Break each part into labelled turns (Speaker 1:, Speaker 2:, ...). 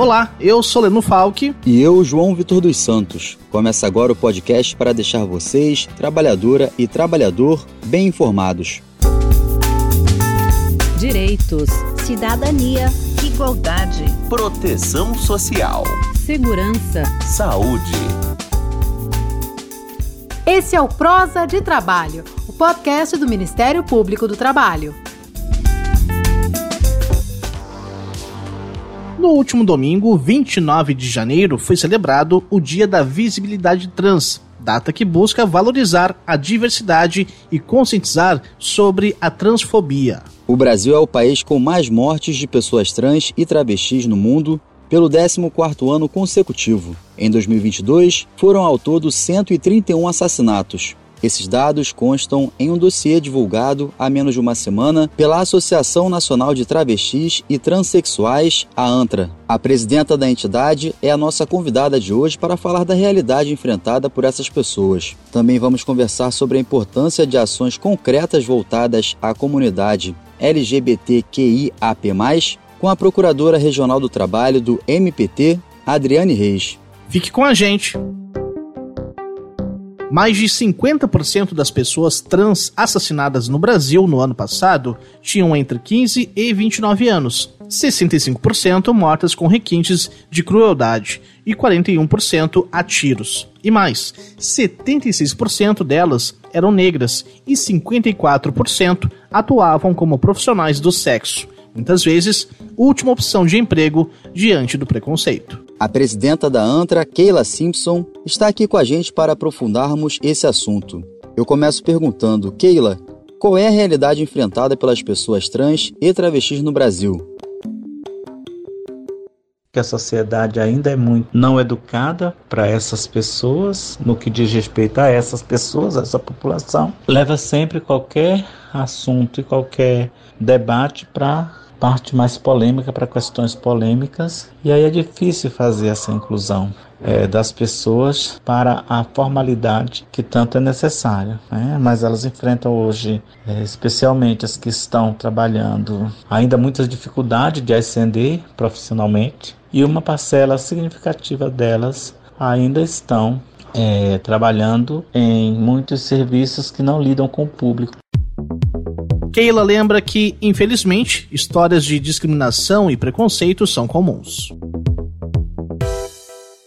Speaker 1: Olá, eu sou Leno Falck.
Speaker 2: E eu, João Vitor dos Santos. Começa agora o podcast para deixar vocês, trabalhadora e trabalhador, bem informados.
Speaker 3: Direitos,
Speaker 4: cidadania,
Speaker 5: igualdade,
Speaker 6: proteção social,
Speaker 3: segurança,
Speaker 6: saúde.
Speaker 7: Esse é o Prosa de Trabalho, o podcast do Ministério Público do Trabalho.
Speaker 1: No último domingo, 29 de janeiro, foi celebrado o Dia da Visibilidade Trans, data que busca valorizar a diversidade e conscientizar sobre a transfobia.
Speaker 2: O Brasil é o país com mais mortes de pessoas trans e travestis no mundo pelo 14º ano consecutivo. Em 2022, foram ao todo 131 assassinatos, esses dados constam em um dossiê divulgado há menos de uma semana pela Associação Nacional de Travestis e Transsexuais, a ANTRA. A presidenta da entidade é a nossa convidada de hoje para falar da realidade enfrentada por essas pessoas. Também vamos conversar sobre a importância de ações concretas voltadas à comunidade LGBTQIAP+, com a Procuradora Regional do Trabalho do MPT, Adriane Reis.
Speaker 1: Fique com a gente! Mais de 50% das pessoas trans assassinadas no Brasil no ano passado tinham entre 15 e 29 anos, 65% mortas com requintes de crueldade e 41% a tiros. E mais, 76% delas eram negras e 54% atuavam como profissionais do sexo, muitas vezes última opção de emprego diante do preconceito.
Speaker 2: A presidenta da ANTRA, Keila Simpson, está aqui com a gente para aprofundarmos esse assunto. Eu começo perguntando, Keila, qual é a realidade enfrentada pelas pessoas trans e travestis no Brasil?
Speaker 8: que a sociedade ainda é muito não educada para essas pessoas, no que diz respeito a essas pessoas, a essa população, leva sempre qualquer assunto e qualquer debate para parte mais polêmica para questões polêmicas e aí é difícil fazer essa inclusão é, das pessoas para a formalidade que tanto é necessária. Né? Mas elas enfrentam hoje, é, especialmente as que estão trabalhando, ainda muitas dificuldades de ascender profissionalmente e uma parcela significativa delas ainda estão é, trabalhando em muitos serviços que não lidam com o público.
Speaker 1: Keila lembra que, infelizmente, histórias de discriminação e preconceito são comuns.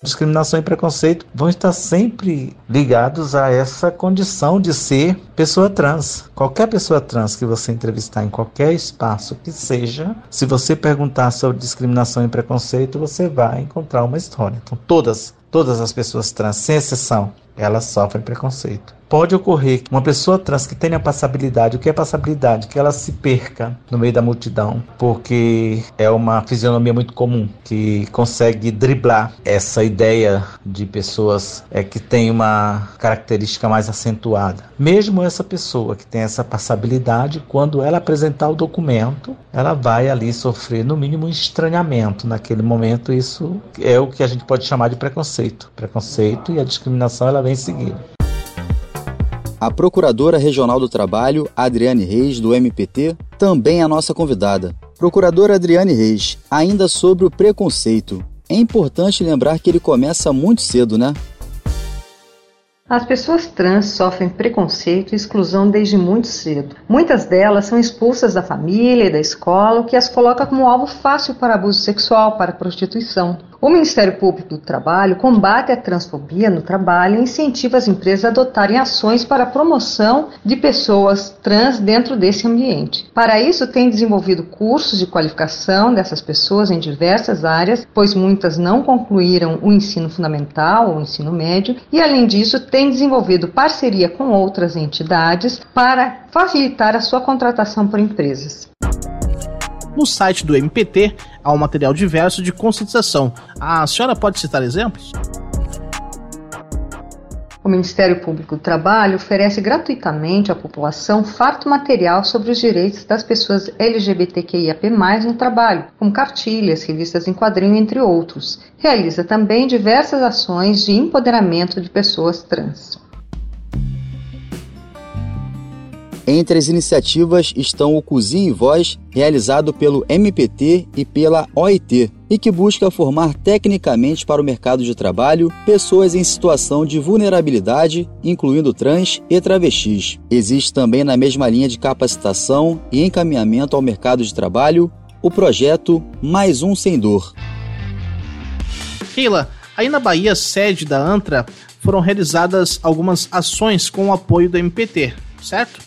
Speaker 8: Discriminação e preconceito vão estar sempre ligados a essa condição de ser pessoa trans. Qualquer pessoa trans que você entrevistar em qualquer espaço que seja, se você perguntar sobre discriminação e preconceito, você vai encontrar uma história. Então, todas, todas as pessoas trans, sem exceção, elas sofrem preconceito pode ocorrer que uma pessoa trans que tenha passabilidade, o que é passabilidade? Que ela se perca no meio da multidão, porque é uma fisionomia muito comum que consegue driblar essa ideia de pessoas é, que tem uma característica mais acentuada. Mesmo essa pessoa que tem essa passabilidade, quando ela apresentar o documento, ela vai ali sofrer no mínimo um estranhamento naquele momento. Isso é o que a gente pode chamar de preconceito. Preconceito e a discriminação ela vem em seguida.
Speaker 2: A Procuradora Regional do Trabalho, Adriane Reis, do MPT, também é a nossa convidada. Procuradora Adriane Reis, ainda sobre o preconceito. É importante lembrar que ele começa muito cedo, né?
Speaker 9: As pessoas trans sofrem preconceito e exclusão desde muito cedo. Muitas delas são expulsas da família e da escola, o que as coloca como alvo fácil para abuso sexual, para prostituição. O Ministério Público do Trabalho combate a transfobia no trabalho e incentiva as empresas a adotarem ações para a promoção de pessoas trans dentro desse ambiente. Para isso, tem desenvolvido cursos de qualificação dessas pessoas em diversas áreas, pois muitas não concluíram o ensino fundamental ou o ensino médio, e além disso, tem desenvolvido parceria com outras entidades para facilitar a sua contratação por empresas.
Speaker 1: No site do MPT há um material diverso de conscientização. A senhora pode citar exemplos?
Speaker 9: O Ministério Público do Trabalho oferece gratuitamente à população farto material sobre os direitos das pessoas LGBTQIAP+, no trabalho, como cartilhas, revistas em quadrinho, entre outros. Realiza também diversas ações de empoderamento de pessoas trans.
Speaker 2: Entre as iniciativas estão o Cozinha e Voz, realizado pelo MPT e pela OIT, e que busca formar tecnicamente para o mercado de trabalho pessoas em situação de vulnerabilidade, incluindo trans e travestis. Existe também na mesma linha de capacitação e encaminhamento ao mercado de trabalho o projeto Mais Um Sem Dor.
Speaker 1: Keila, aí na Bahia, sede da ANTRA, foram realizadas algumas ações com o apoio do MPT, certo?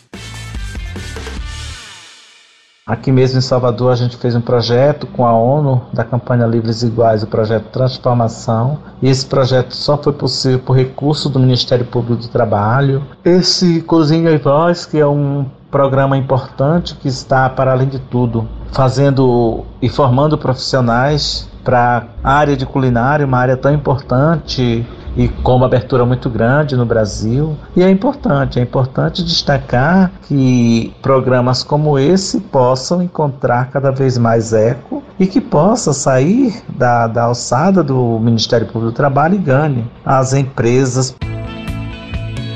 Speaker 8: Aqui mesmo em Salvador a gente fez um projeto com a ONU da campanha Livres Iguais, o projeto Transformação, e esse projeto só foi possível por recurso do Ministério Público do Trabalho. Esse Cozinha e Voz, que é um programa importante que está, para além de tudo, fazendo e formando profissionais para a área de culinária, uma área tão importante e com uma abertura muito grande no Brasil. E é importante, é importante destacar que programas como esse possam encontrar cada vez mais eco e que possa sair da, da alçada do Ministério Público do Trabalho e ganhe as empresas.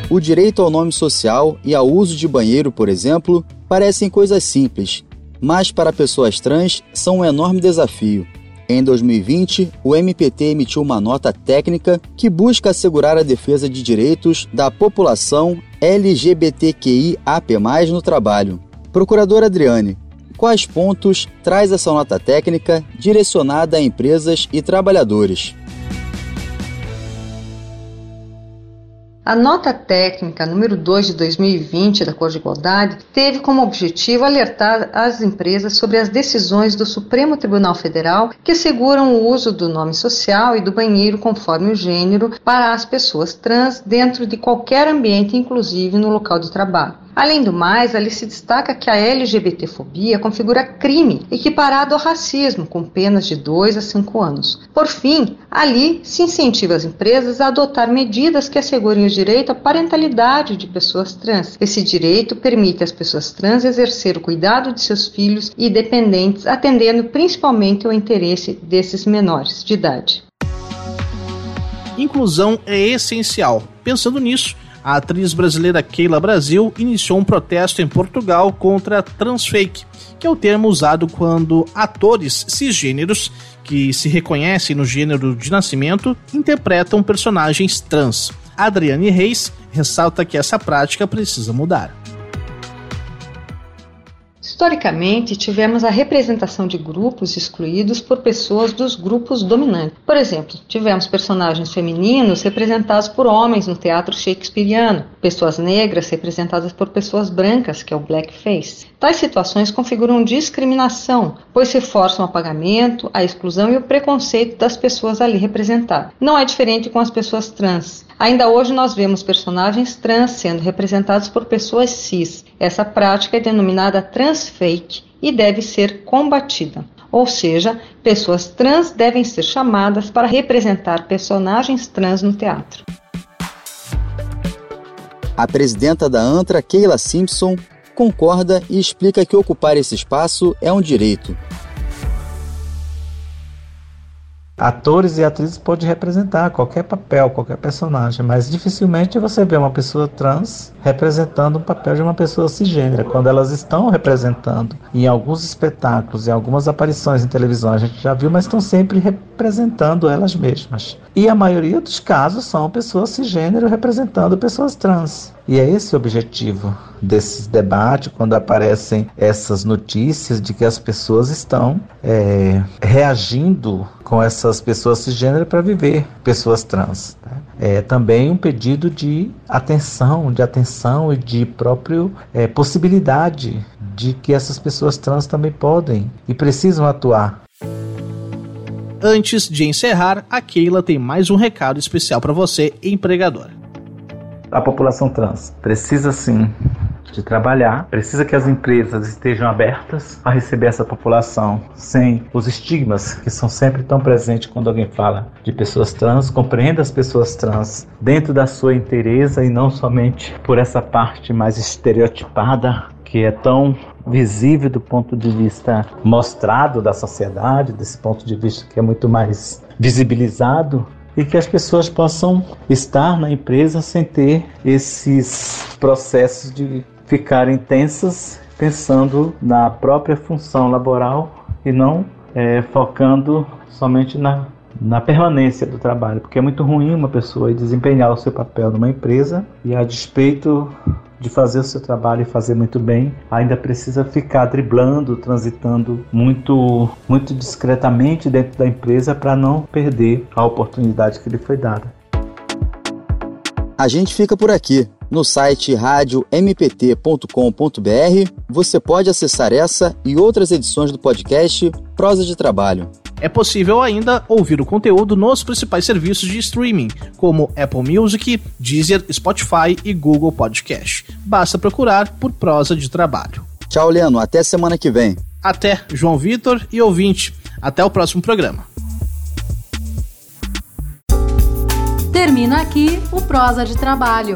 Speaker 2: O direito ao nome social e ao uso de banheiro, por exemplo, parecem coisas simples, mas para pessoas trans são um enorme desafio. Em 2020, o MPT emitiu uma nota técnica que busca assegurar a defesa de direitos da população LGBTQIAP+, no trabalho. Procuradora Adriane, quais pontos traz essa nota técnica direcionada a empresas e trabalhadores?
Speaker 9: A nota técnica número 2 de 2020 da Cor de Igualdade teve como objetivo alertar as empresas sobre as decisões do Supremo Tribunal Federal que asseguram o uso do nome social e do banheiro conforme o gênero para as pessoas trans dentro de qualquer ambiente, inclusive no local de trabalho. Além do mais, ali se destaca que a LGBTfobia configura crime equiparado ao racismo, com penas de 2 a 5 anos. Por fim, ali se incentiva as empresas a adotar medidas que assegurem o direito à parentalidade de pessoas trans. Esse direito permite às pessoas trans exercer o cuidado de seus filhos e dependentes, atendendo principalmente ao interesse desses menores de idade.
Speaker 1: Inclusão é essencial. Pensando nisso, a atriz brasileira Keila Brasil iniciou um protesto em Portugal contra transfake, que é o termo usado quando atores cisgêneros que se reconhecem no gênero de nascimento interpretam personagens trans. Adriane Reis ressalta que essa prática precisa mudar.
Speaker 9: Historicamente, tivemos a representação de grupos excluídos por pessoas dos grupos dominantes. Por exemplo, tivemos personagens femininos representados por homens no teatro shakespeariano, pessoas negras representadas por pessoas brancas, que é o blackface. Tais situações configuram discriminação, pois reforçam o apagamento, a exclusão e o preconceito das pessoas ali representadas. Não é diferente com as pessoas trans. Ainda hoje nós vemos personagens trans sendo representados por pessoas cis. Essa prática é denominada transfake e deve ser combatida. Ou seja, pessoas trans devem ser chamadas para representar personagens trans no teatro.
Speaker 2: A presidenta da ANTRA, Keila Simpson, concorda e explica que ocupar esse espaço é um direito,
Speaker 8: atores e atrizes podem representar qualquer papel, qualquer personagem, mas dificilmente você vê uma pessoa trans representando um papel de uma pessoa cisgênera. Quando elas estão representando em alguns espetáculos, em algumas aparições em televisão, a gente já viu, mas estão sempre representando elas mesmas. E a maioria dos casos são pessoas cisgênero representando pessoas trans. E é esse o objetivo desse debate, quando aparecem essas notícias de que as pessoas estão é, reagindo com essas pessoas cisgênero para viver pessoas trans. Né? É também um pedido de atenção, de atenção e de própria é, possibilidade de que essas pessoas trans também podem e precisam atuar.
Speaker 1: Antes de encerrar, a Keila tem mais um recado especial para você, empregador
Speaker 8: a população trans. Precisa sim de trabalhar, precisa que as empresas estejam abertas a receber essa população sem os estigmas que são sempre tão presentes quando alguém fala de pessoas trans, compreenda as pessoas trans dentro da sua inteireza e não somente por essa parte mais estereotipada que é tão visível do ponto de vista mostrado da sociedade, desse ponto de vista que é muito mais visibilizado e que as pessoas possam estar na empresa sem ter esses processos de ficarem tensas pensando na própria função laboral e não é, focando somente na, na permanência do trabalho, porque é muito ruim uma pessoa desempenhar o seu papel numa empresa e a despeito de fazer o seu trabalho e fazer muito bem, ainda precisa ficar driblando, transitando muito, muito discretamente dentro da empresa para não perder a oportunidade que lhe foi dada.
Speaker 2: A gente fica por aqui. No site radiompt.com.br você pode acessar essa e outras edições do podcast Prosa de Trabalho.
Speaker 1: É possível ainda ouvir o conteúdo nos principais serviços de streaming, como Apple Music, Deezer, Spotify e Google Podcast. Basta procurar por Prosa de Trabalho.
Speaker 2: Tchau, Leno. Até semana que vem.
Speaker 1: Até, João Vitor e ouvinte. Até o próximo programa.
Speaker 7: Termina aqui o Prosa de Trabalho